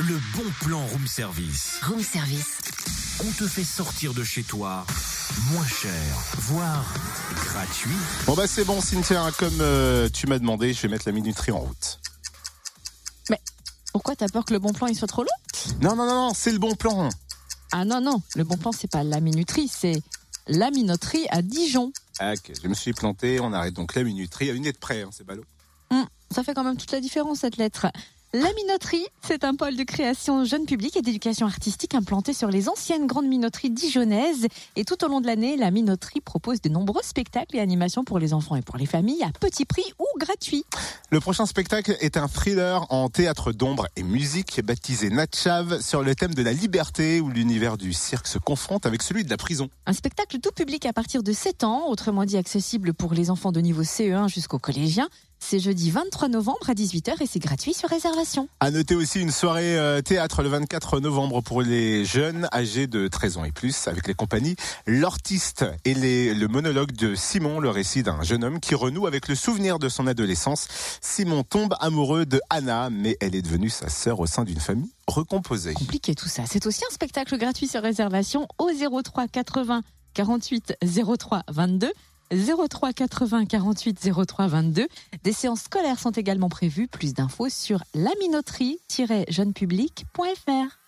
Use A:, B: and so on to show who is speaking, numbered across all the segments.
A: le bon plan room service.
B: Room service.
A: On te fait sortir de chez toi moins cher, voire gratuit.
C: Bon bah c'est bon Cynthia, comme euh, tu m'as demandé, je vais mettre la minuterie en route.
D: Pourquoi t'as peur que le bon plan il soit trop long?
C: Non, non, non, non, c'est le bon plan.
D: Ah non, non, le bon plan c'est pas la minuterie, c'est la minoterie à Dijon.
C: Ah, ok, je me suis planté, on arrête donc la minuterie à une lettre près, hein, c'est ballot.
D: Hum, ça fait quand même toute la différence cette lettre. La minoterie, c'est un pôle de création jeune public et d'éducation artistique implanté sur les anciennes grandes minoteries dijonnaises. Et tout au long de l'année, la minoterie propose de nombreux spectacles et animations pour les enfants et pour les familles à petit prix ou gratuit.
C: Le prochain spectacle est un thriller en théâtre d'ombre et musique baptisé Natchav sur le thème de la liberté où l'univers du cirque se confronte avec celui de la prison.
D: Un spectacle tout public à partir de 7 ans, autrement dit accessible pour les enfants de niveau CE1 jusqu'aux collégiens. C'est jeudi 23 novembre à 18h et c'est gratuit sur réservation.
C: À noter aussi une soirée euh, théâtre le 24 novembre pour les jeunes âgés de 13 ans et plus avec les compagnies L'Ortiste et les, le monologue de Simon, le récit d'un jeune homme qui renoue avec le souvenir de son adolescence. Simon tombe amoureux de Anna, mais elle est devenue sa sœur au sein d'une famille recomposée.
D: Compliqué tout ça. C'est aussi un spectacle gratuit sur réservation au 03 80 48 03 22. 03 80 48 03 22. Des séances scolaires sont également prévues. Plus d'infos sur laminoterie-jeunpublic.fr.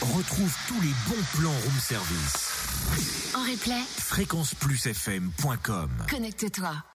A: Retrouve tous les bons plans room service.
B: En replay,
A: Fréquenceplusfm.com
B: connecte-toi.